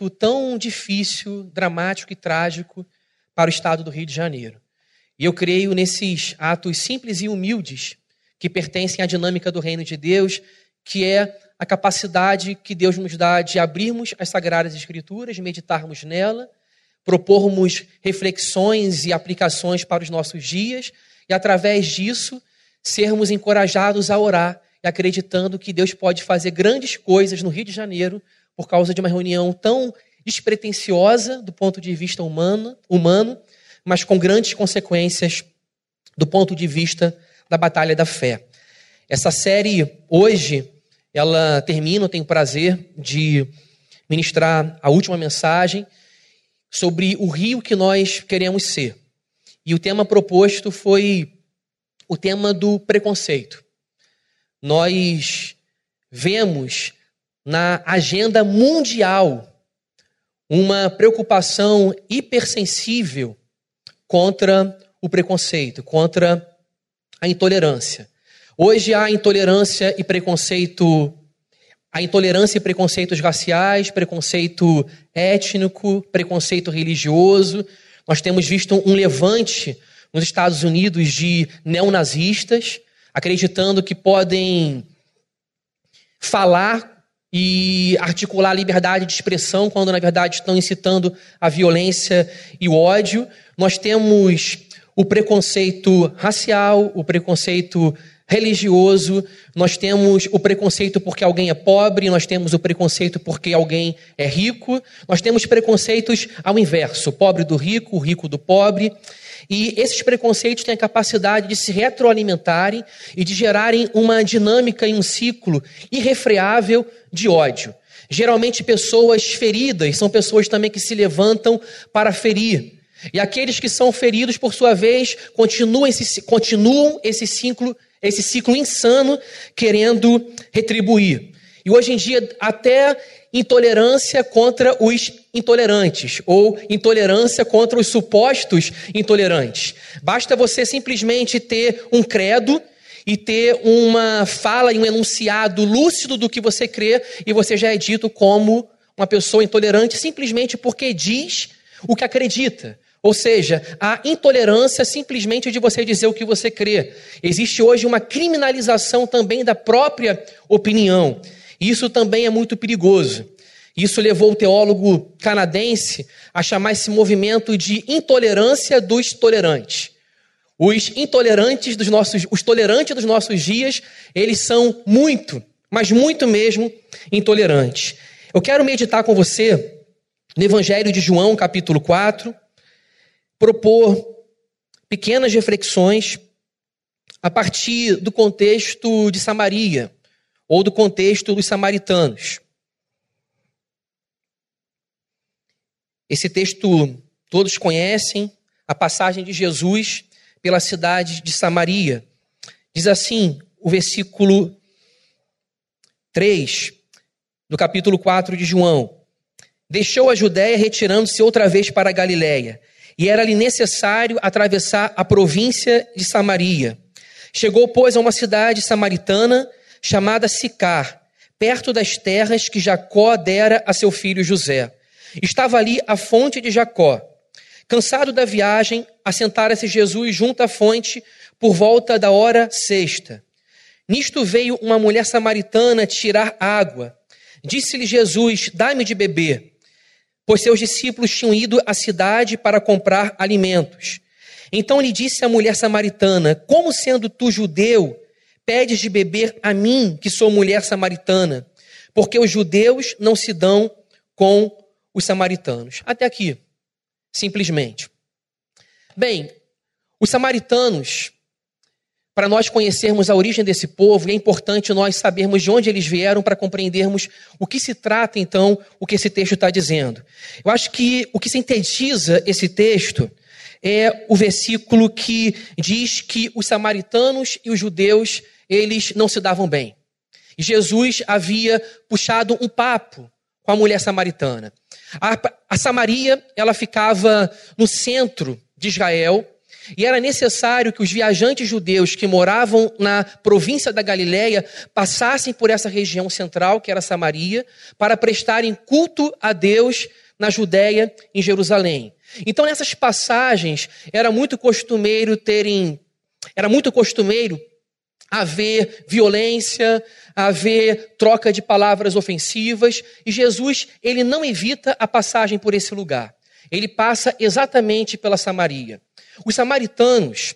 momento tão difícil, dramático e trágico para o estado do Rio de Janeiro. E eu creio nesses atos simples e humildes que pertencem à dinâmica do reino de Deus, que é a capacidade que Deus nos dá de abrirmos as sagradas escrituras, meditarmos nela, propormos reflexões e aplicações para os nossos dias e através disso sermos encorajados a orar e acreditando que Deus pode fazer grandes coisas no Rio de Janeiro por causa de uma reunião tão despretensiosa do ponto de vista humano, humano mas com grandes consequências do ponto de vista da batalha da fé. Essa série hoje ela termina, eu tenho o prazer de ministrar a última mensagem sobre o rio que nós queremos ser. E o tema proposto foi o tema do preconceito. Nós vemos na agenda mundial uma preocupação hipersensível contra o preconceito, contra a intolerância. Hoje há intolerância e preconceito, há intolerância e preconceitos raciais, preconceito étnico, preconceito religioso. Nós temos visto um levante nos Estados Unidos de neonazistas, acreditando que podem falar e articular a liberdade de expressão, quando na verdade estão incitando a violência e o ódio. Nós temos o preconceito racial, o preconceito religioso, nós temos o preconceito porque alguém é pobre, nós temos o preconceito porque alguém é rico, nós temos preconceitos ao inverso, pobre do rico, rico do pobre. E esses preconceitos têm a capacidade de se retroalimentarem e de gerarem uma dinâmica e um ciclo irrefreável de ódio. Geralmente, pessoas feridas são pessoas também que se levantam para ferir. E aqueles que são feridos, por sua vez, continuam esse, continuam esse ciclo esse ciclo insano querendo retribuir. E hoje em dia, até intolerância contra os intolerantes, ou intolerância contra os supostos intolerantes. Basta você simplesmente ter um credo e ter uma fala e um enunciado lúcido do que você crê, e você já é dito como uma pessoa intolerante simplesmente porque diz o que acredita. Ou seja, a intolerância simplesmente de você dizer o que você crê. Existe hoje uma criminalização também da própria opinião. Isso também é muito perigoso. Isso levou o teólogo canadense a chamar esse movimento de intolerância dos tolerantes. Os intolerantes dos nossos, os tolerantes dos nossos dias, eles são muito, mas muito mesmo intolerantes. Eu quero meditar com você no Evangelho de João, capítulo 4, propor pequenas reflexões a partir do contexto de Samaria ou do contexto dos samaritanos. Esse texto todos conhecem, a passagem de Jesus pela cidade de Samaria. Diz assim, o versículo 3 do capítulo 4 de João: Deixou a Judéia, retirando-se outra vez para a Galiléia e era-lhe necessário atravessar a província de Samaria. Chegou, pois, a uma cidade samaritana chamada Sicar, perto das terras que Jacó dera a seu filho José. Estava ali a fonte de Jacó. Cansado da viagem, assentara-se Jesus junto à fonte por volta da hora sexta. Nisto veio uma mulher samaritana tirar água. Disse-lhe Jesus: Dá-me de beber pois seus discípulos tinham ido à cidade para comprar alimentos. Então lhe disse a mulher samaritana: Como sendo tu judeu, pedes de beber a mim, que sou mulher samaritana? Porque os judeus não se dão com os samaritanos. Até aqui, simplesmente. Bem, os samaritanos para nós conhecermos a origem desse povo, é importante nós sabermos de onde eles vieram para compreendermos o que se trata, então, o que esse texto está dizendo. Eu acho que o que sintetiza esse texto é o versículo que diz que os samaritanos e os judeus, eles não se davam bem. Jesus havia puxado um papo com a mulher samaritana. A, a Samaria, ela ficava no centro de Israel, e era necessário que os viajantes judeus que moravam na província da Galiléia passassem por essa região central, que era Samaria, para prestarem culto a Deus na Judéia, em Jerusalém. Então, nessas passagens, era muito costumeiro terem, era muito costumeiro haver violência, haver troca de palavras ofensivas, e Jesus, ele não evita a passagem por esse lugar. Ele passa exatamente pela Samaria. Os samaritanos,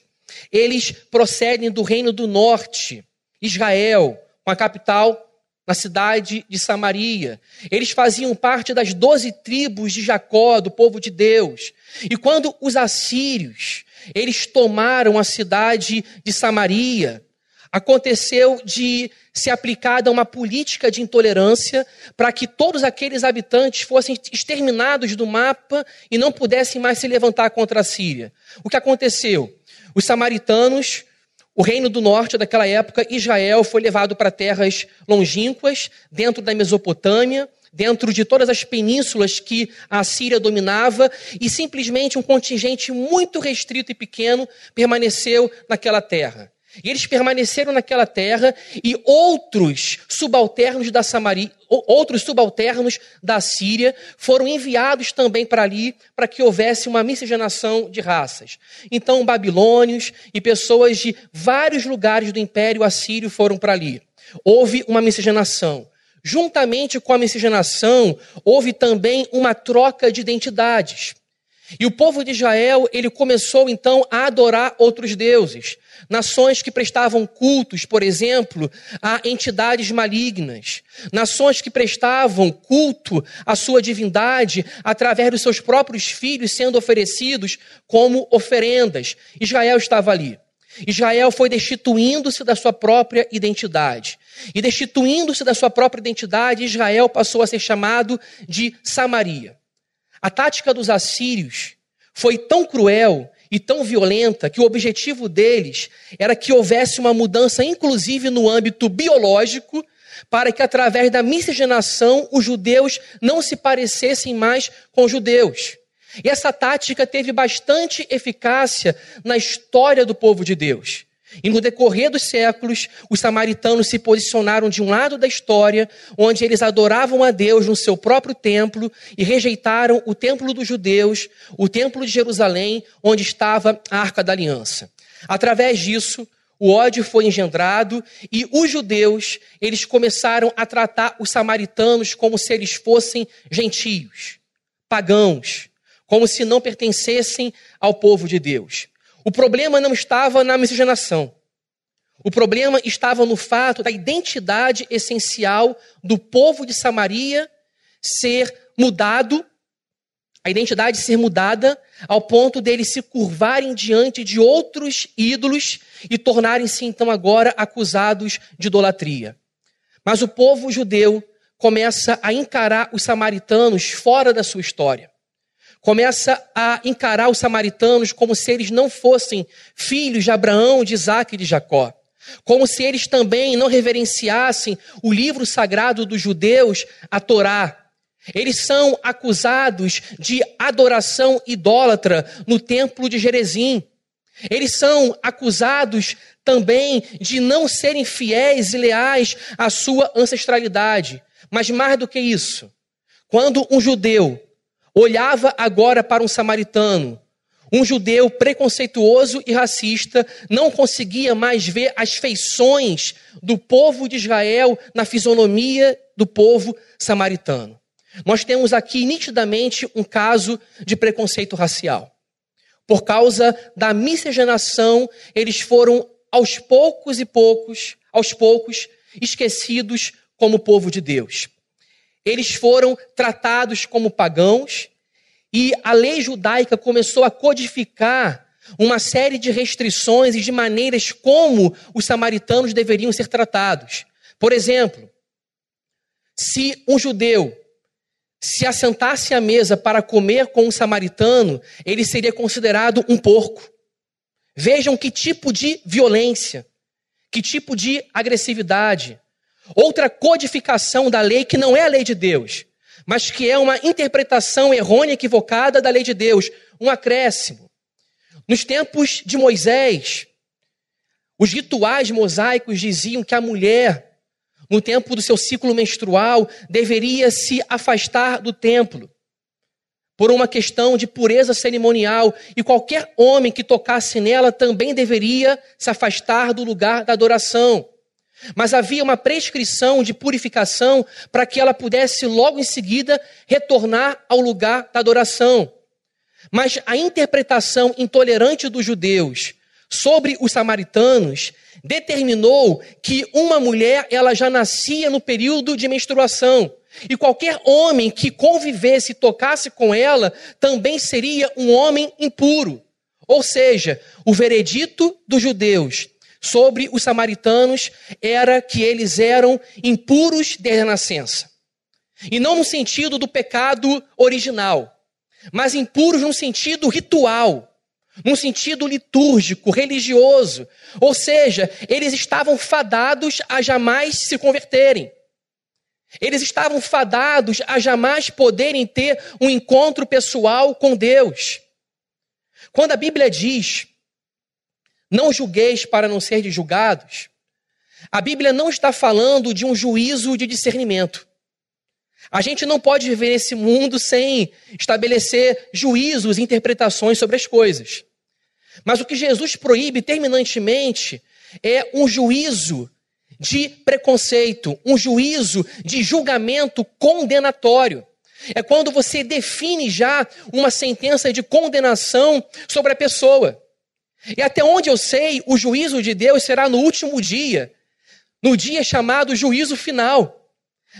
eles procedem do reino do norte, Israel, com a capital na cidade de Samaria. Eles faziam parte das doze tribos de Jacó, do povo de Deus. E quando os assírios, eles tomaram a cidade de Samaria, aconteceu de ser aplicada uma política de intolerância para que todos aqueles habitantes fossem exterminados do mapa e não pudessem mais se levantar contra a Síria. O que aconteceu? Os samaritanos, o reino do norte daquela época, Israel, foi levado para terras longínquas, dentro da Mesopotâmia, dentro de todas as penínsulas que a Síria dominava, e simplesmente um contingente muito restrito e pequeno permaneceu naquela terra. E eles permaneceram naquela terra e outros subalternos da Samaria, outros subalternos da Síria foram enviados também para ali para que houvesse uma miscigenação de raças. Então, babilônios e pessoas de vários lugares do Império Assírio foram para ali. Houve uma miscigenação. Juntamente com a miscigenação, houve também uma troca de identidades. E o povo de Israel, ele começou então a adorar outros deuses. Nações que prestavam cultos, por exemplo, a entidades malignas. Nações que prestavam culto à sua divindade através dos seus próprios filhos sendo oferecidos como oferendas. Israel estava ali. Israel foi destituindo-se da sua própria identidade. E destituindo-se da sua própria identidade, Israel passou a ser chamado de Samaria. A tática dos assírios foi tão cruel e tão violenta que o objetivo deles era que houvesse uma mudança, inclusive no âmbito biológico, para que através da miscigenação os judeus não se parecessem mais com os judeus. E essa tática teve bastante eficácia na história do povo de Deus. E no decorrer dos séculos, os samaritanos se posicionaram de um lado da história, onde eles adoravam a Deus no seu próprio templo e rejeitaram o templo dos judeus, o templo de Jerusalém, onde estava a arca da aliança. Através disso, o ódio foi engendrado e os judeus, eles começaram a tratar os samaritanos como se eles fossem gentios, pagãos, como se não pertencessem ao povo de Deus. O problema não estava na miscigenação. O problema estava no fato da identidade essencial do povo de Samaria ser mudado, a identidade ser mudada ao ponto deles se curvarem diante de outros ídolos e tornarem-se então agora acusados de idolatria. Mas o povo judeu começa a encarar os samaritanos fora da sua história começa a encarar os samaritanos como se eles não fossem filhos de Abraão, de Isaac e de Jacó. Como se eles também não reverenciassem o livro sagrado dos judeus, a Torá. Eles são acusados de adoração idólatra no templo de Jerezim. Eles são acusados também de não serem fiéis e leais à sua ancestralidade. Mas mais do que isso, quando um judeu olhava agora para um samaritano. Um judeu preconceituoso e racista não conseguia mais ver as feições do povo de Israel na fisionomia do povo samaritano. Nós temos aqui nitidamente um caso de preconceito racial. Por causa da miscigenação, eles foram aos poucos e poucos, aos poucos, esquecidos como povo de Deus. Eles foram tratados como pagãos e a lei judaica começou a codificar uma série de restrições e de maneiras como os samaritanos deveriam ser tratados. Por exemplo, se um judeu se assentasse à mesa para comer com um samaritano, ele seria considerado um porco. Vejam que tipo de violência, que tipo de agressividade. Outra codificação da lei que não é a lei de Deus, mas que é uma interpretação errônea, equivocada da lei de Deus, um acréscimo. Nos tempos de Moisés, os rituais mosaicos diziam que a mulher, no tempo do seu ciclo menstrual, deveria se afastar do templo por uma questão de pureza cerimonial, e qualquer homem que tocasse nela também deveria se afastar do lugar da adoração. Mas havia uma prescrição de purificação para que ela pudesse logo em seguida retornar ao lugar da adoração. Mas a interpretação intolerante dos judeus sobre os samaritanos determinou que uma mulher ela já nascia no período de menstruação. E qualquer homem que convivesse e tocasse com ela também seria um homem impuro. Ou seja, o veredito dos judeus sobre os samaritanos era que eles eram impuros desde a nascença. E não no sentido do pecado original, mas impuros no sentido ritual num sentido litúrgico, religioso. Ou seja, eles estavam fadados a jamais se converterem. Eles estavam fadados a jamais poderem ter um encontro pessoal com Deus. Quando a Bíblia diz: Não julgueis para não ser julgados, a Bíblia não está falando de um juízo de discernimento. A gente não pode viver nesse mundo sem estabelecer juízos interpretações sobre as coisas. Mas o que Jesus proíbe terminantemente é um juízo de preconceito, um juízo de julgamento condenatório. É quando você define já uma sentença de condenação sobre a pessoa. E até onde eu sei, o juízo de Deus será no último dia, no dia chamado juízo final.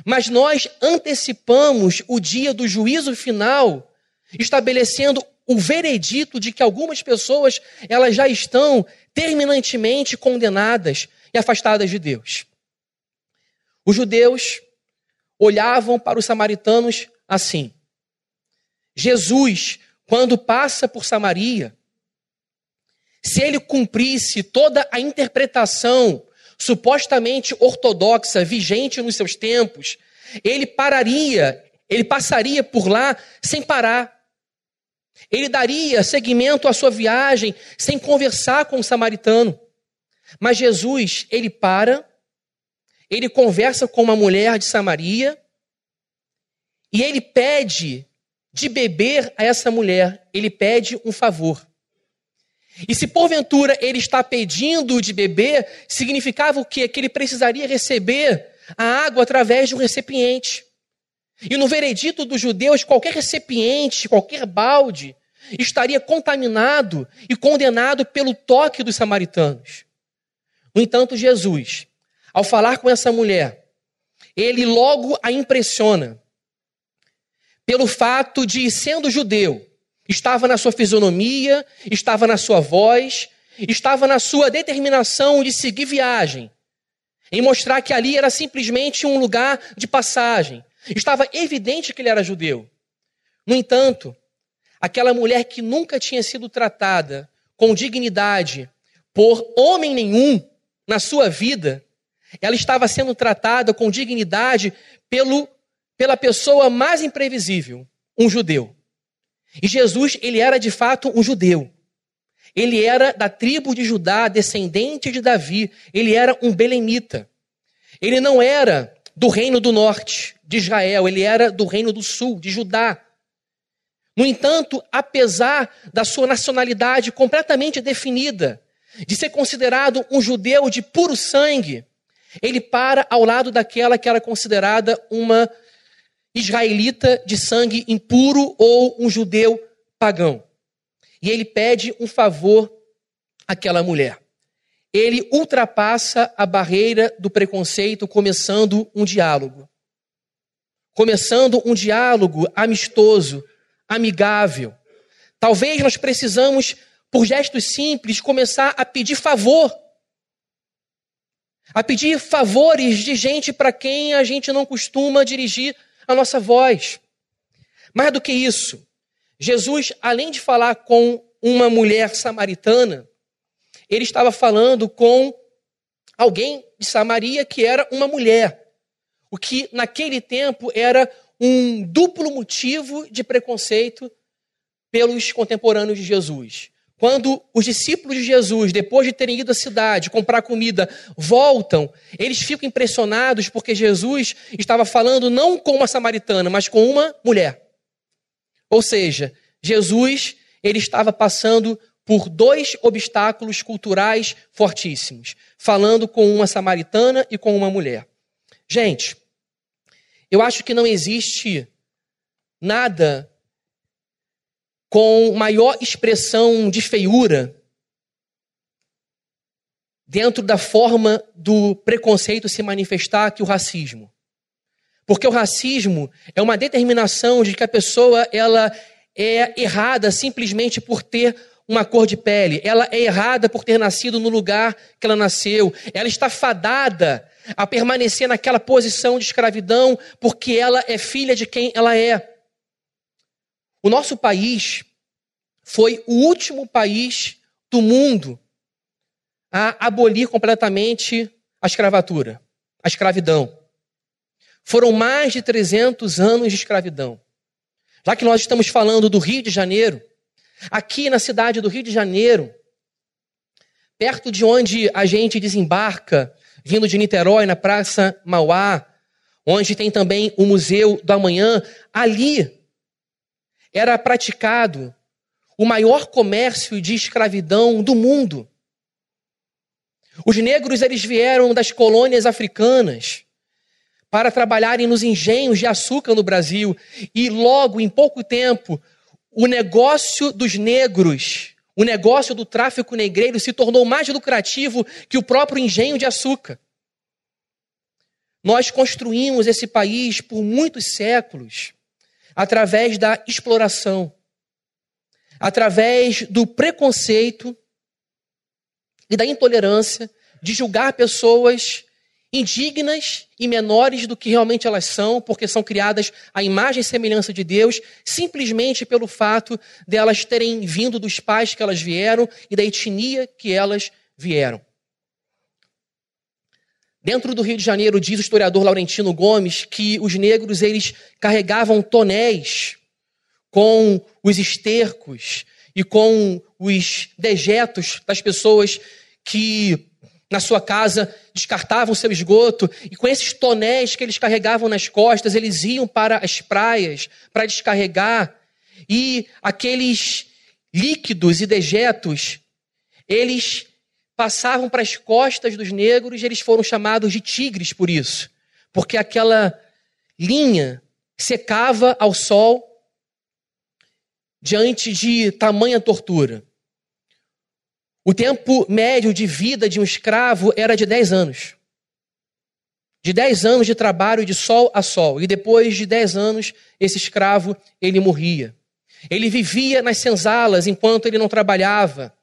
Mas nós antecipamos o dia do juízo final, estabelecendo o veredito de que algumas pessoas elas já estão terminantemente condenadas e afastadas de Deus. Os judeus olhavam para os samaritanos assim. Jesus, quando passa por Samaria, se ele cumprisse toda a interpretação supostamente ortodoxa vigente nos seus tempos, ele pararia, ele passaria por lá sem parar. Ele daria seguimento à sua viagem sem conversar com o samaritano. Mas Jesus, ele para, ele conversa com uma mulher de Samaria e ele pede de beber a essa mulher, ele pede um favor. E se porventura ele está pedindo de beber, significava o quê? Que ele precisaria receber a água através de um recipiente. E no veredito dos judeus, qualquer recipiente, qualquer balde, estaria contaminado e condenado pelo toque dos samaritanos. No entanto, Jesus, ao falar com essa mulher, ele logo a impressiona pelo fato de, sendo judeu, estava na sua fisionomia, estava na sua voz, estava na sua determinação de seguir viagem, em mostrar que ali era simplesmente um lugar de passagem, Estava evidente que ele era judeu. No entanto, aquela mulher que nunca tinha sido tratada com dignidade por homem nenhum na sua vida, ela estava sendo tratada com dignidade pelo, pela pessoa mais imprevisível, um judeu. E Jesus, ele era de fato um judeu. Ele era da tribo de Judá, descendente de Davi. Ele era um belemita. Ele não era do reino do norte de Israel, ele era do reino do sul, de Judá. No entanto, apesar da sua nacionalidade completamente definida, de ser considerado um judeu de puro sangue, ele para ao lado daquela que era considerada uma israelita de sangue impuro ou um judeu pagão. E ele pede um favor àquela mulher ele ultrapassa a barreira do preconceito, começando um diálogo. Começando um diálogo amistoso, amigável. Talvez nós precisamos, por gestos simples, começar a pedir favor. A pedir favores de gente para quem a gente não costuma dirigir a nossa voz. Mais do que isso, Jesus, além de falar com uma mulher samaritana, ele estava falando com alguém de Samaria que era uma mulher. O que naquele tempo era um duplo motivo de preconceito pelos contemporâneos de Jesus. Quando os discípulos de Jesus, depois de terem ido à cidade comprar comida, voltam, eles ficam impressionados porque Jesus estava falando não com uma samaritana, mas com uma mulher. Ou seja, Jesus ele estava passando por dois obstáculos culturais fortíssimos, falando com uma samaritana e com uma mulher. Gente, eu acho que não existe nada com maior expressão de feiura dentro da forma do preconceito se manifestar que o racismo. Porque o racismo é uma determinação de que a pessoa ela é errada simplesmente por ter uma cor de pele. Ela é errada por ter nascido no lugar que ela nasceu. Ela está fadada a permanecer naquela posição de escravidão porque ela é filha de quem ela é. O nosso país foi o último país do mundo a abolir completamente a escravatura, a escravidão. Foram mais de 300 anos de escravidão. Já que nós estamos falando do Rio de Janeiro, aqui na cidade do Rio de Janeiro, perto de onde a gente desembarca, vindo de Niterói, na Praça Mauá, onde tem também o Museu do Amanhã, ali era praticado o maior comércio de escravidão do mundo. Os negros eles vieram das colônias africanas para trabalharem nos engenhos de açúcar no Brasil e logo em pouco tempo o negócio dos negros, o negócio do tráfico negreiro se tornou mais lucrativo que o próprio engenho de açúcar. Nós construímos esse país por muitos séculos através da exploração, através do preconceito e da intolerância de julgar pessoas indignas e menores do que realmente elas são, porque são criadas à imagem e semelhança de Deus, simplesmente pelo fato de elas terem vindo dos pais que elas vieram e da etnia que elas vieram. Dentro do Rio de Janeiro, diz o historiador Laurentino Gomes que os negros eles carregavam tonéis com os estercos e com os dejetos das pessoas que na sua casa descartavam seu esgoto. E com esses tonéis que eles carregavam nas costas, eles iam para as praias para descarregar. E aqueles líquidos e dejetos, eles passavam para as costas dos negros e eles foram chamados de tigres por isso, porque aquela linha secava ao sol diante de tamanha tortura. O tempo médio de vida de um escravo era de 10 anos. De 10 anos de trabalho de sol a sol. E depois de 10 anos, esse escravo, ele morria. Ele vivia nas senzalas enquanto ele não trabalhava,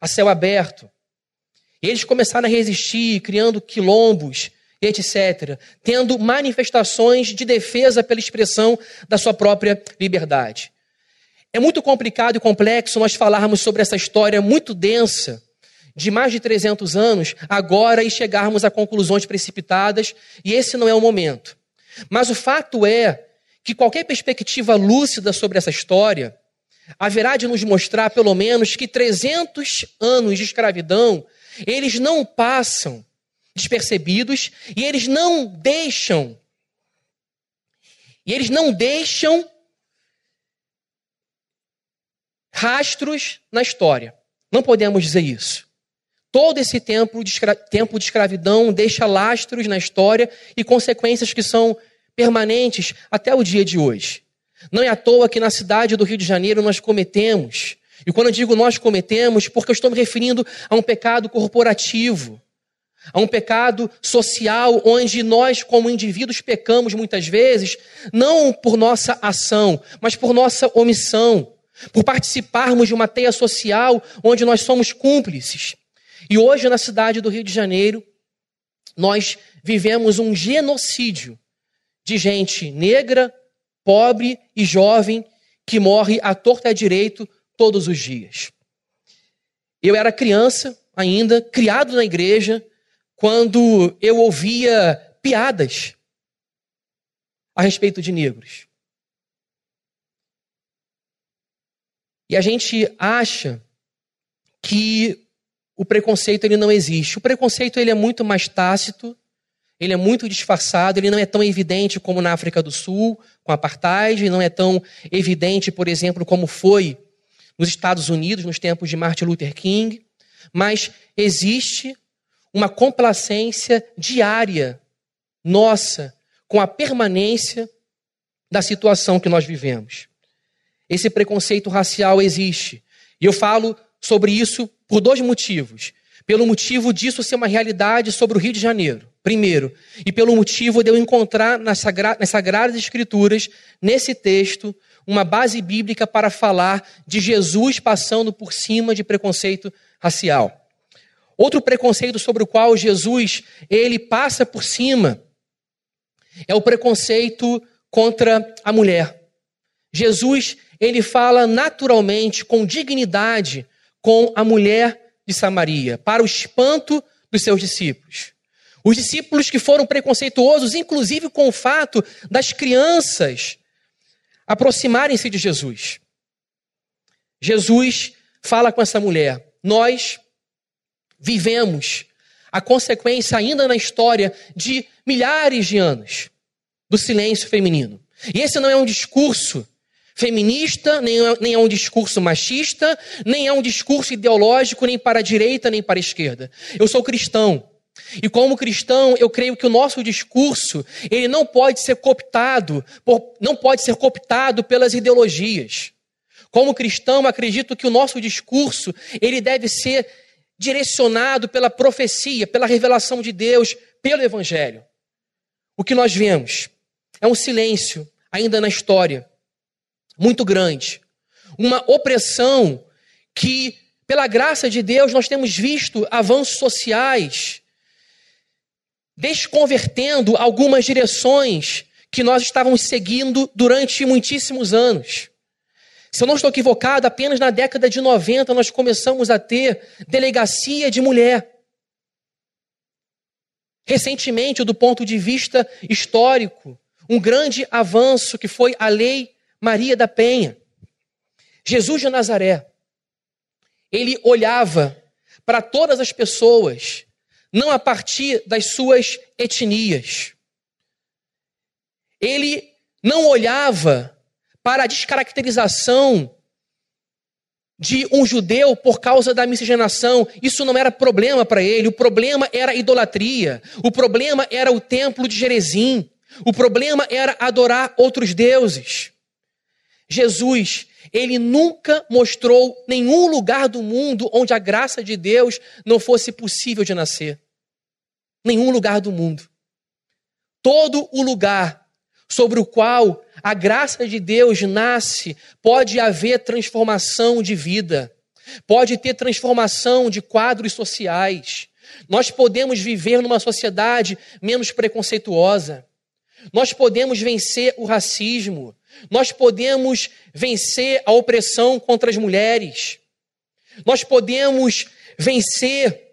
a céu aberto. E eles começaram a resistir, criando quilombos, etc., tendo manifestações de defesa pela expressão da sua própria liberdade. É muito complicado e complexo nós falarmos sobre essa história muito densa, de mais de 300 anos, agora e chegarmos a conclusões precipitadas, e esse não é o momento. Mas o fato é que qualquer perspectiva lúcida sobre essa história haverá de nos mostrar, pelo menos, que 300 anos de escravidão eles não passam despercebidos e eles não deixam e eles não deixam rastros na história. Não podemos dizer isso. Todo esse tempo de, tempo de escravidão deixa lastros na história e consequências que são permanentes até o dia de hoje. Não é à toa que na cidade do Rio de Janeiro nós cometemos e quando eu digo nós cometemos, porque eu estou me referindo a um pecado corporativo, a um pecado social, onde nós, como indivíduos, pecamos muitas vezes, não por nossa ação, mas por nossa omissão, por participarmos de uma teia social onde nós somos cúmplices. E hoje, na cidade do Rio de Janeiro, nós vivemos um genocídio de gente negra, pobre e jovem que morre à torta e à direito todos os dias. Eu era criança ainda, criado na igreja, quando eu ouvia piadas a respeito de negros. E a gente acha que o preconceito ele não existe. O preconceito ele é muito mais tácito, ele é muito disfarçado, ele não é tão evidente como na África do Sul, com a apartheid, não é tão evidente, por exemplo, como foi nos Estados Unidos nos tempos de Martin Luther King, mas existe uma complacência diária nossa com a permanência da situação que nós vivemos. Esse preconceito racial existe. E eu falo sobre isso por dois motivos. Pelo motivo disso ser uma realidade sobre o Rio de Janeiro, primeiro, e pelo motivo de eu encontrar nas, sagra nas Sagradas Escrituras, nesse texto, uma base bíblica para falar de Jesus passando por cima de preconceito racial. Outro preconceito sobre o qual Jesus ele passa por cima é o preconceito contra a mulher. Jesus ele fala naturalmente, com dignidade, com a mulher de Samaria, para o espanto dos seus discípulos. Os discípulos que foram preconceituosos, inclusive com o fato das crianças aproximarem-se de Jesus. Jesus fala com essa mulher: Nós vivemos a consequência, ainda na história, de milhares de anos do silêncio feminino. E esse não é um discurso feminista, nem é, nem é um discurso machista, nem é um discurso ideológico, nem para a direita, nem para a esquerda. Eu sou cristão. E como cristão, eu creio que o nosso discurso, ele não pode ser cooptado, por, não pode ser cooptado pelas ideologias. Como cristão, acredito que o nosso discurso, ele deve ser direcionado pela profecia, pela revelação de Deus, pelo evangelho. O que nós vemos é um silêncio ainda na história muito grande. Uma opressão que, pela graça de Deus, nós temos visto avanços sociais desconvertendo algumas direções que nós estávamos seguindo durante muitíssimos anos. Se eu não estou equivocado, apenas na década de 90 nós começamos a ter delegacia de mulher. Recentemente, do ponto de vista histórico, um grande avanço que foi a Lei Maria da Penha. Jesus de Nazaré, ele olhava para todas as pessoas, não a partir das suas etnias. Ele não olhava para a descaracterização de um judeu por causa da miscigenação. Isso não era problema para ele. O problema era a idolatria. O problema era o templo de Jerezim. O problema era adorar outros deuses. Jesus, ele nunca mostrou nenhum lugar do mundo onde a graça de Deus não fosse possível de nascer. Nenhum lugar do mundo. Todo o lugar sobre o qual a graça de Deus nasce, pode haver transformação de vida, pode ter transformação de quadros sociais. Nós podemos viver numa sociedade menos preconceituosa. Nós podemos vencer o racismo. Nós podemos vencer a opressão contra as mulheres. Nós podemos vencer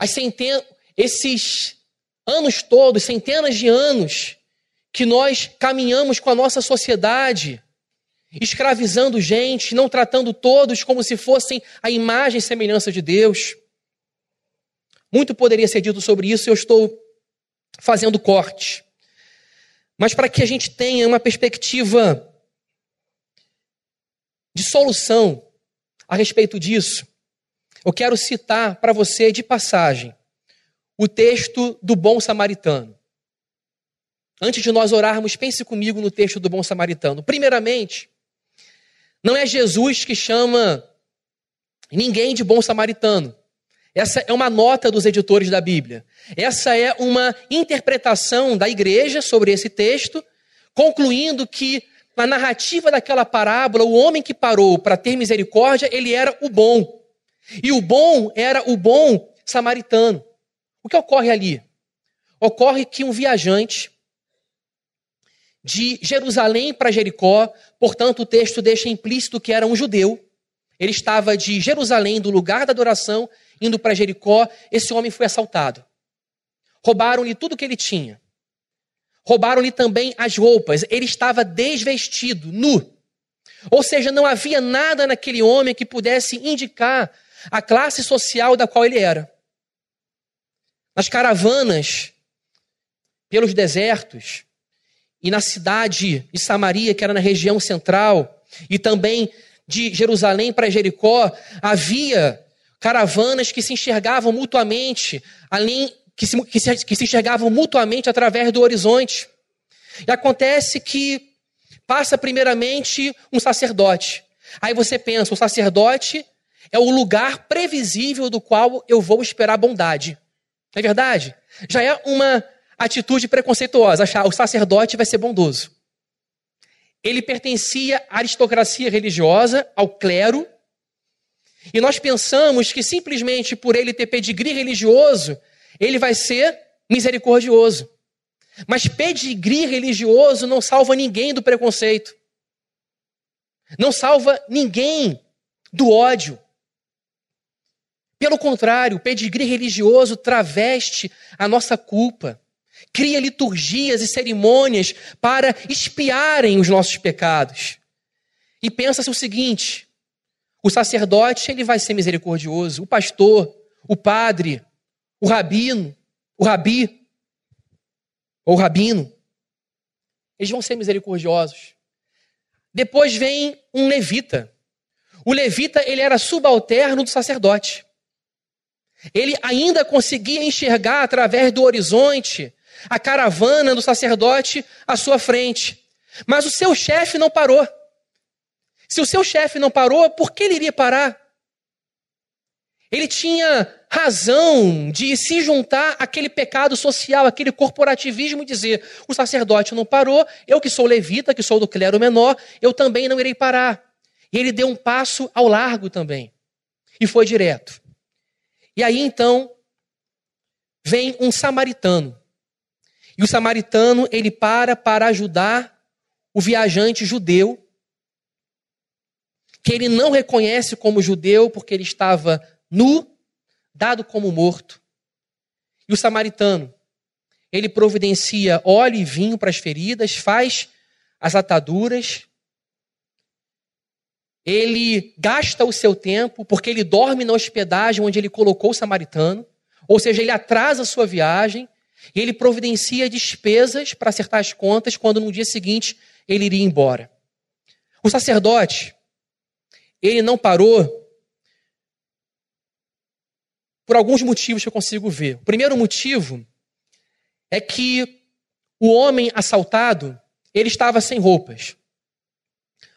as esses anos todos, centenas de anos, que nós caminhamos com a nossa sociedade, escravizando gente, não tratando todos como se fossem a imagem e semelhança de Deus. Muito poderia ser dito sobre isso, eu estou fazendo corte. Mas para que a gente tenha uma perspectiva de solução a respeito disso, eu quero citar para você de passagem o texto do bom samaritano. Antes de nós orarmos, pense comigo no texto do bom samaritano. Primeiramente, não é Jesus que chama ninguém de bom samaritano. Essa é uma nota dos editores da Bíblia. Essa é uma interpretação da igreja sobre esse texto, concluindo que na narrativa daquela parábola, o homem que parou para ter misericórdia, ele era o bom. E o bom era o bom samaritano. O que ocorre ali? Ocorre que um viajante de Jerusalém para Jericó, portanto, o texto deixa implícito que era um judeu. Ele estava de Jerusalém, do lugar da adoração, indo para Jericó, esse homem foi assaltado. Roubaram-lhe tudo que ele tinha. Roubaram-lhe também as roupas. Ele estava desvestido, nu. Ou seja, não havia nada naquele homem que pudesse indicar a classe social da qual ele era. Nas caravanas, pelos desertos, e na cidade de Samaria, que era na região central, e também de Jerusalém para Jericó, havia caravanas que se enxergavam mutuamente, além que se, que se, que se enxergavam mutuamente através do horizonte. E acontece que passa primeiramente um sacerdote. Aí você pensa, o sacerdote é o lugar previsível do qual eu vou esperar bondade. Não é verdade? Já é uma atitude preconceituosa, achar o sacerdote vai ser bondoso. Ele pertencia à aristocracia religiosa, ao clero, e nós pensamos que simplesmente por ele ter pedigree religioso, ele vai ser misericordioso. Mas pedigree religioso não salva ninguém do preconceito. Não salva ninguém do ódio. Pelo contrário, o pedigree religioso traveste a nossa culpa, cria liturgias e cerimônias para espiarem os nossos pecados. E pensa-se o seguinte: o sacerdote, ele vai ser misericordioso. O pastor, o padre, o rabino, o rabi, ou rabino, eles vão ser misericordiosos. Depois vem um levita. O levita, ele era subalterno do sacerdote. Ele ainda conseguia enxergar através do horizonte a caravana do sacerdote à sua frente. Mas o seu chefe não parou. Se o seu chefe não parou, por que ele iria parar? Ele tinha razão de se juntar àquele pecado social, aquele corporativismo e dizer: o sacerdote não parou, eu que sou levita, que sou do clero menor, eu também não irei parar. E ele deu um passo ao largo também. E foi direto. E aí então vem um samaritano. E o samaritano, ele para para ajudar o viajante judeu que ele não reconhece como judeu porque ele estava nu, dado como morto. E o samaritano, ele providencia óleo e vinho para as feridas, faz as ataduras, ele gasta o seu tempo porque ele dorme na hospedagem onde ele colocou o samaritano, ou seja, ele atrasa a sua viagem e ele providencia despesas para acertar as contas quando no dia seguinte ele iria embora. O sacerdote, ele não parou por alguns motivos que eu consigo ver. O primeiro motivo é que o homem assaltado, ele estava sem roupas.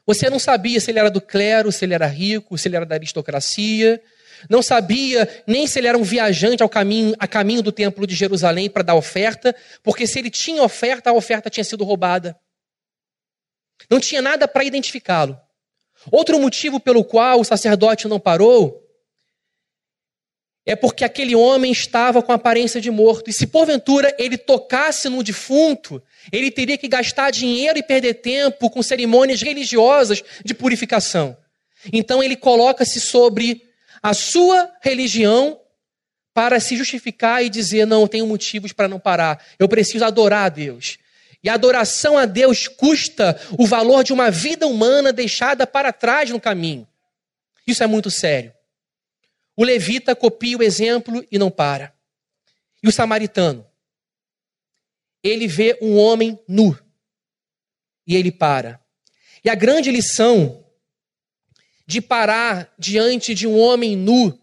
Você não sabia se ele era do clero, se ele era rico, se ele era da aristocracia. Não sabia nem se ele era um viajante ao caminho, a caminho do templo de Jerusalém para dar oferta, porque se ele tinha oferta, a oferta tinha sido roubada. Não tinha nada para identificá-lo. Outro motivo pelo qual o sacerdote não parou é porque aquele homem estava com aparência de morto. E se porventura ele tocasse no defunto, ele teria que gastar dinheiro e perder tempo com cerimônias religiosas de purificação. Então ele coloca-se sobre a sua religião para se justificar e dizer: não, eu tenho motivos para não parar. Eu preciso adorar a Deus. E a adoração a Deus custa o valor de uma vida humana deixada para trás no caminho. Isso é muito sério. O levita copia o exemplo e não para. E o samaritano? Ele vê um homem nu e ele para. E a grande lição de parar diante de um homem nu,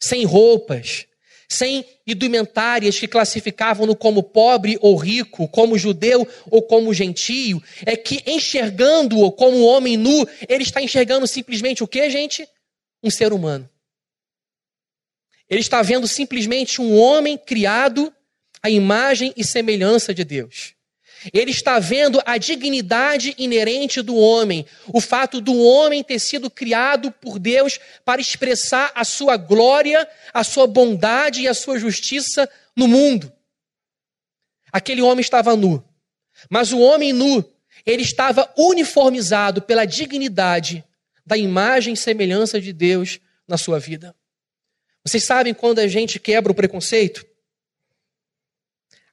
sem roupas, sem indumentárias que classificavam-no como pobre ou rico, como judeu ou como gentio, é que enxergando-o como um homem nu, ele está enxergando simplesmente o que, gente? Um ser humano. Ele está vendo simplesmente um homem criado à imagem e semelhança de Deus. Ele está vendo a dignidade inerente do homem, o fato do homem ter sido criado por Deus para expressar a sua glória, a sua bondade e a sua justiça no mundo. Aquele homem estava nu, mas o homem nu, ele estava uniformizado pela dignidade da imagem e semelhança de Deus na sua vida. Vocês sabem quando a gente quebra o preconceito?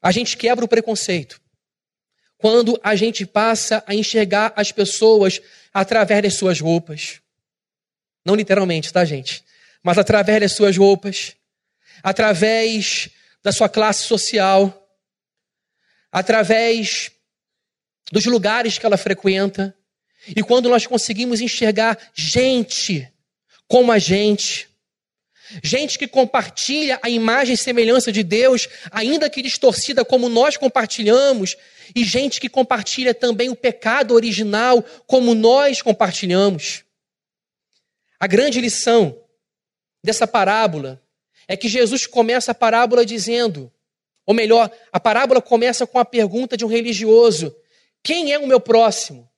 A gente quebra o preconceito quando a gente passa a enxergar as pessoas através das suas roupas. Não literalmente, tá, gente? Mas através das suas roupas, através da sua classe social, através dos lugares que ela frequenta. E quando nós conseguimos enxergar gente como a gente, gente que compartilha a imagem e semelhança de Deus, ainda que distorcida como nós compartilhamos, e gente que compartilha também o pecado original como nós compartilhamos. A grande lição dessa parábola é que Jesus começa a parábola dizendo, ou melhor, a parábola começa com a pergunta de um religioso: Quem é o meu próximo?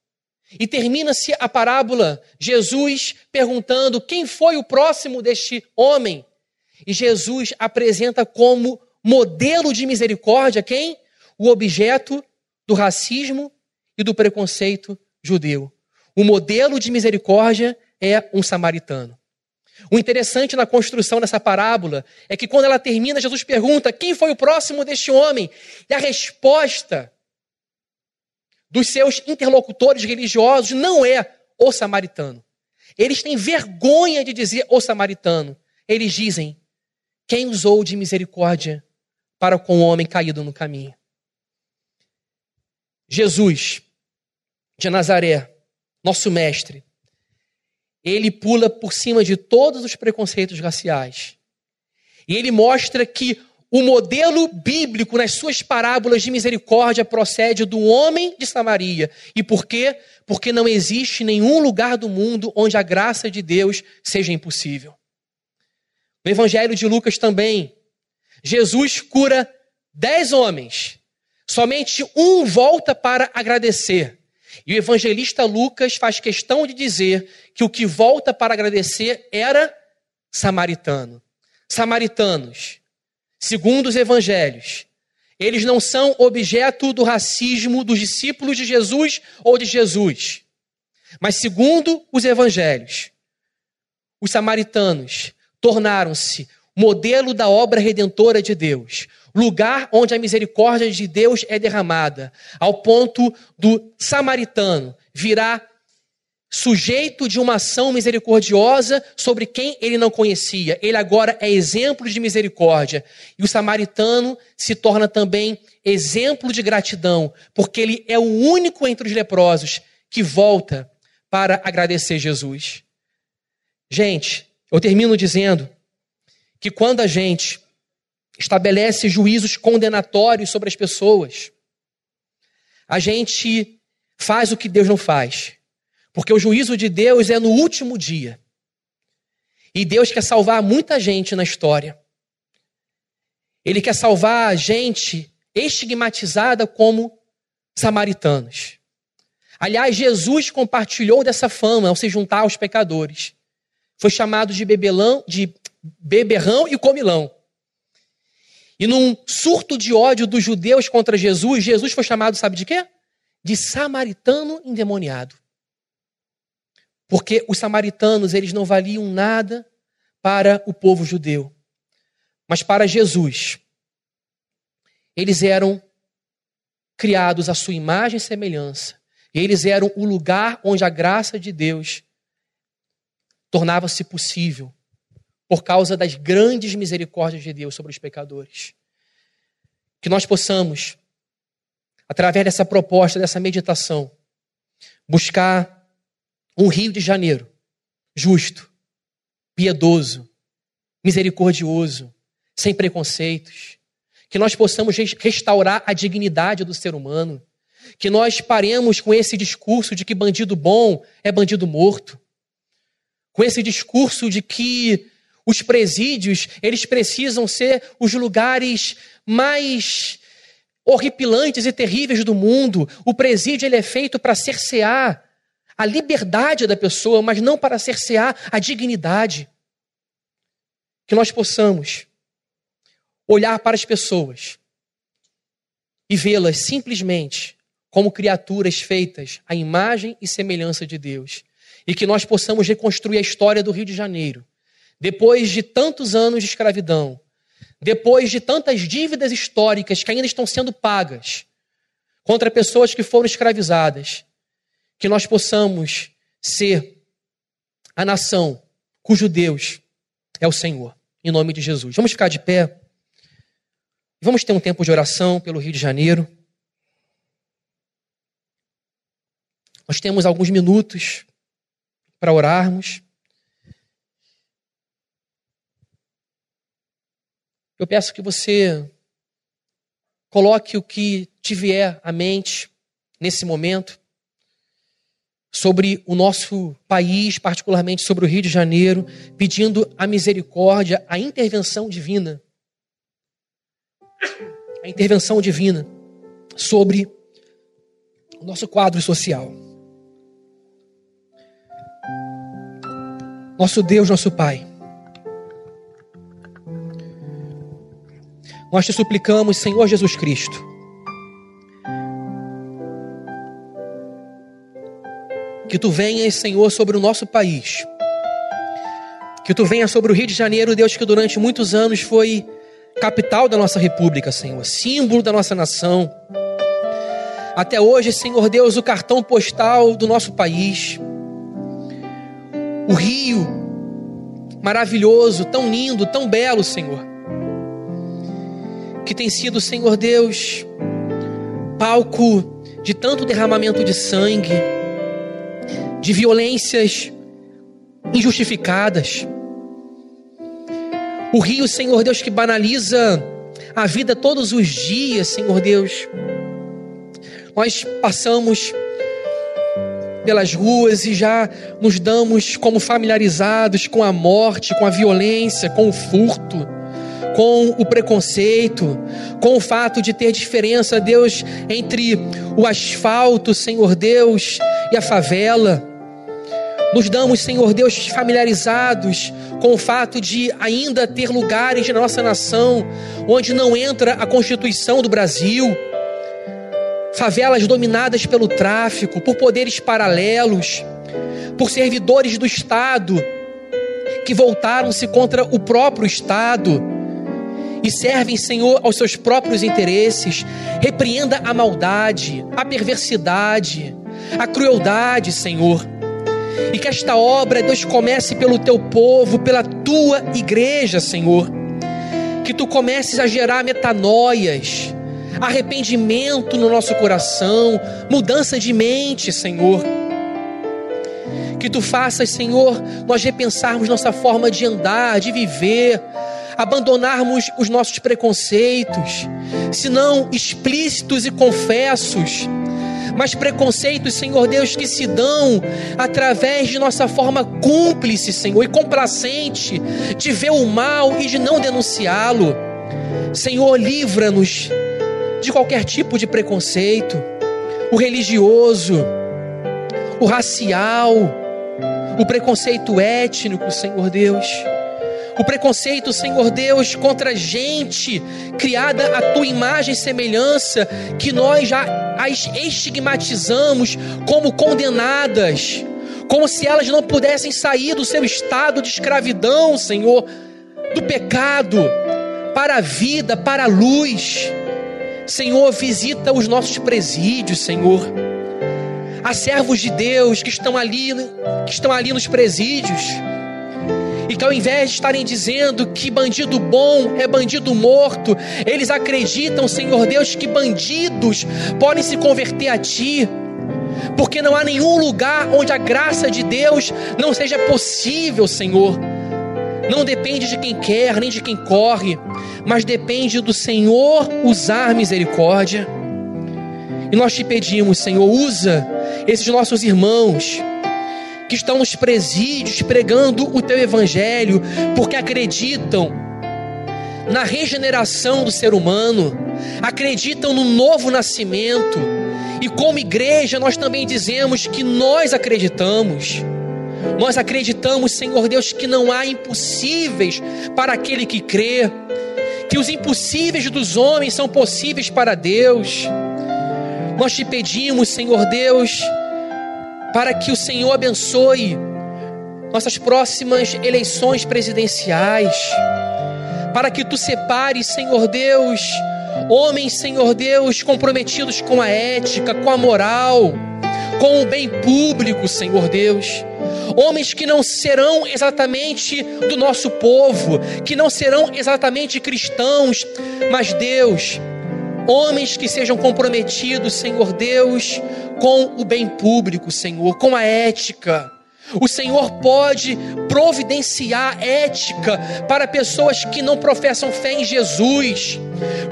E termina-se a parábola, Jesus perguntando quem foi o próximo deste homem. E Jesus apresenta como modelo de misericórdia quem? O objeto do racismo e do preconceito judeu. O modelo de misericórdia é um samaritano. O interessante na construção dessa parábola é que quando ela termina, Jesus pergunta: quem foi o próximo deste homem? E a resposta dos seus interlocutores religiosos não é o samaritano. Eles têm vergonha de dizer o samaritano. Eles dizem: quem usou de misericórdia para com o homem caído no caminho? Jesus de Nazaré, nosso mestre, ele pula por cima de todos os preconceitos raciais. E ele mostra que o modelo bíblico nas suas parábolas de misericórdia procede do homem de Samaria. E por quê? Porque não existe nenhum lugar do mundo onde a graça de Deus seja impossível. No Evangelho de Lucas também, Jesus cura dez homens, somente um volta para agradecer. E o evangelista Lucas faz questão de dizer que o que volta para agradecer era samaritano. Samaritanos segundo os evangelhos, eles não são objeto do racismo dos discípulos de Jesus ou de Jesus. Mas, segundo os evangelhos, os samaritanos tornaram-se modelo da obra redentora de Deus, lugar onde a misericórdia de Deus é derramada, ao ponto do samaritano virar sujeito de uma ação misericordiosa sobre quem ele não conhecia. Ele agora é exemplo de misericórdia. E o samaritano se torna também exemplo de gratidão, porque ele é o único entre os leprosos que volta para agradecer Jesus. Gente, eu termino dizendo que quando a gente estabelece juízos condenatórios sobre as pessoas, a gente faz o que Deus não faz. Porque o juízo de Deus é no último dia. E Deus quer salvar muita gente na história. Ele quer salvar a gente estigmatizada como samaritanos. Aliás, Jesus compartilhou dessa fama ao se juntar aos pecadores. Foi chamado de bebelão, de beberrão e comilão. E num surto de ódio dos judeus contra Jesus, Jesus foi chamado, sabe de quê? De samaritano endemoniado. Porque os samaritanos, eles não valiam nada para o povo judeu. Mas para Jesus, eles eram criados à sua imagem e semelhança. E eles eram o lugar onde a graça de Deus tornava-se possível por causa das grandes misericórdias de Deus sobre os pecadores. Que nós possamos, através dessa proposta, dessa meditação, buscar um Rio de Janeiro justo, piedoso, misericordioso, sem preconceitos. Que nós possamos restaurar a dignidade do ser humano. Que nós paremos com esse discurso de que bandido bom é bandido morto. Com esse discurso de que os presídios, eles precisam ser os lugares mais horripilantes e terríveis do mundo. O presídio ele é feito para cercear a liberdade da pessoa, mas não para cercear a dignidade. Que nós possamos olhar para as pessoas e vê-las simplesmente como criaturas feitas à imagem e semelhança de Deus. E que nós possamos reconstruir a história do Rio de Janeiro. Depois de tantos anos de escravidão, depois de tantas dívidas históricas que ainda estão sendo pagas, contra pessoas que foram escravizadas, que nós possamos ser a nação cujo Deus é o Senhor, em nome de Jesus. Vamos ficar de pé. Vamos ter um tempo de oração pelo Rio de Janeiro. Nós temos alguns minutos para orarmos. Eu peço que você coloque o que te vier à mente nesse momento sobre o nosso país, particularmente sobre o Rio de Janeiro, pedindo a misericórdia, a intervenção divina. A intervenção divina sobre o nosso quadro social. Nosso Deus, nosso Pai. Nós te suplicamos, Senhor Jesus Cristo, que tu venhas, Senhor, sobre o nosso país. Que tu venha sobre o Rio de Janeiro, Deus, que durante muitos anos foi capital da nossa república, Senhor, símbolo da nossa nação. Até hoje, Senhor Deus, o cartão postal do nosso país. O rio maravilhoso, tão lindo, tão belo, Senhor que tem sido, Senhor Deus, palco de tanto derramamento de sangue, de violências injustificadas. O rio, Senhor Deus, que banaliza a vida todos os dias, Senhor Deus. Nós passamos pelas ruas e já nos damos como familiarizados com a morte, com a violência, com o furto com o preconceito, com o fato de ter diferença, Deus, entre o asfalto, Senhor Deus, e a favela. Nos damos, Senhor Deus, familiarizados com o fato de ainda ter lugares na nossa nação onde não entra a Constituição do Brasil, favelas dominadas pelo tráfico, por poderes paralelos, por servidores do Estado que voltaram-se contra o próprio Estado e servem, Senhor, aos seus próprios interesses. Repreenda a maldade, a perversidade, a crueldade, Senhor. E que esta obra, Deus, comece pelo teu povo, pela tua igreja, Senhor. Que tu comeces a gerar metanoias, arrependimento no nosso coração, mudança de mente, Senhor. Que tu faças, Senhor, nós repensarmos nossa forma de andar, de viver, abandonarmos os nossos preconceitos, se não explícitos e confessos, mas preconceitos, Senhor Deus, que se dão através de nossa forma cúmplice, Senhor, e complacente de ver o mal e de não denunciá-lo. Senhor, livra-nos de qualquer tipo de preconceito, o religioso, o racial, o preconceito étnico, Senhor Deus o preconceito, Senhor Deus, contra gente criada à tua imagem e semelhança, que nós já as estigmatizamos como condenadas, como se elas não pudessem sair do seu estado de escravidão, Senhor, do pecado, para a vida, para a luz. Senhor, visita os nossos presídios, Senhor. Há servos de Deus que estão ali, que estão ali nos presídios e que ao invés de estarem dizendo que bandido bom é bandido morto, eles acreditam, Senhor Deus, que bandidos podem se converter a Ti, porque não há nenhum lugar onde a graça de Deus não seja possível, Senhor. Não depende de quem quer, nem de quem corre, mas depende do Senhor usar misericórdia. E nós te pedimos, Senhor, usa esses nossos irmãos que estão nos presídios pregando o teu evangelho, porque acreditam na regeneração do ser humano, acreditam no novo nascimento. E como igreja, nós também dizemos que nós acreditamos. Nós acreditamos, Senhor Deus, que não há impossíveis para aquele que crê, que os impossíveis dos homens são possíveis para Deus. Nós te pedimos, Senhor Deus, para que o Senhor abençoe nossas próximas eleições presidenciais, para que tu separes, Senhor Deus, Homens, Senhor Deus, comprometidos com a ética, com a moral, com o bem público, Senhor Deus. Homens que não serão exatamente do nosso povo, que não serão exatamente cristãos, mas Deus, homens que sejam comprometidos, Senhor Deus, com o bem público, Senhor, com a ética. O Senhor pode providenciar ética para pessoas que não professam fé em Jesus,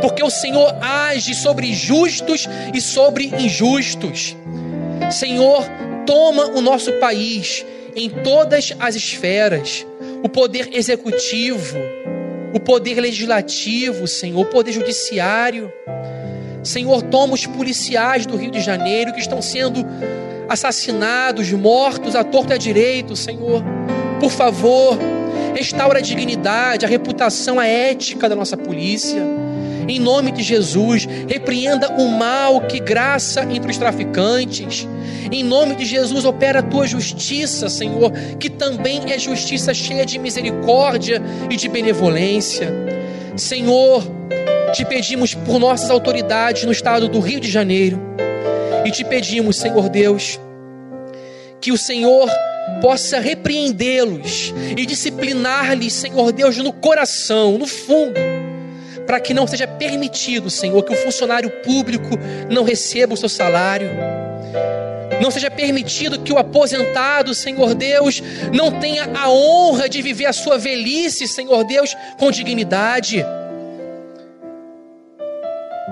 porque o Senhor age sobre justos e sobre injustos. Senhor, toma o nosso país em todas as esferas, o poder executivo, o poder legislativo, Senhor, o poder judiciário. Senhor, toma os policiais do Rio de Janeiro que estão sendo assassinados, mortos à torta e à direito, Senhor. Por favor, restaura a dignidade, a reputação, a ética da nossa polícia. Em nome de Jesus, repreenda o mal que graça entre os traficantes. Em nome de Jesus, opera a tua justiça, Senhor, que também é justiça cheia de misericórdia e de benevolência. Senhor, te pedimos por nossas autoridades no estado do Rio de Janeiro. E te pedimos, Senhor Deus, que o Senhor possa repreendê-los e disciplinar-lhes, Senhor Deus, no coração, no fundo para que não seja permitido, Senhor, que o funcionário público não receba o seu salário. Não seja permitido que o aposentado, Senhor Deus, não tenha a honra de viver a sua velhice, Senhor Deus, com dignidade.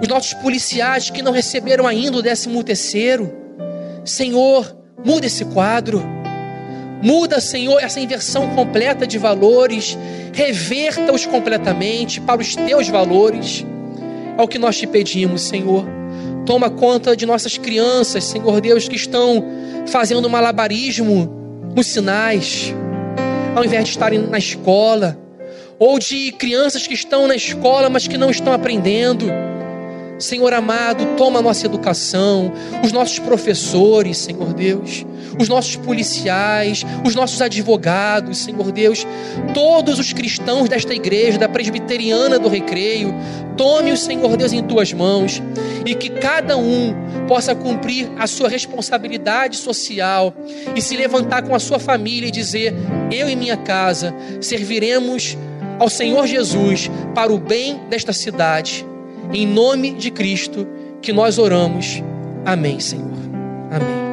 Os nossos policiais que não receberam ainda o décimo terceiro, Senhor, muda esse quadro. Muda, Senhor, essa inversão completa de valores, reverta-os completamente para os teus valores. É o que nós te pedimos, Senhor. Toma conta de nossas crianças, Senhor Deus, que estão fazendo malabarismo nos sinais, ao invés de estarem na escola, ou de crianças que estão na escola, mas que não estão aprendendo. Senhor amado, toma a nossa educação, os nossos professores, Senhor Deus, os nossos policiais, os nossos advogados, Senhor Deus, todos os cristãos desta igreja, da presbiteriana do recreio, tome o Senhor Deus em tuas mãos e que cada um possa cumprir a sua responsabilidade social e se levantar com a sua família e dizer: Eu e minha casa serviremos ao Senhor Jesus para o bem desta cidade em nome de Cristo que nós oramos. Amém, Senhor. Amém.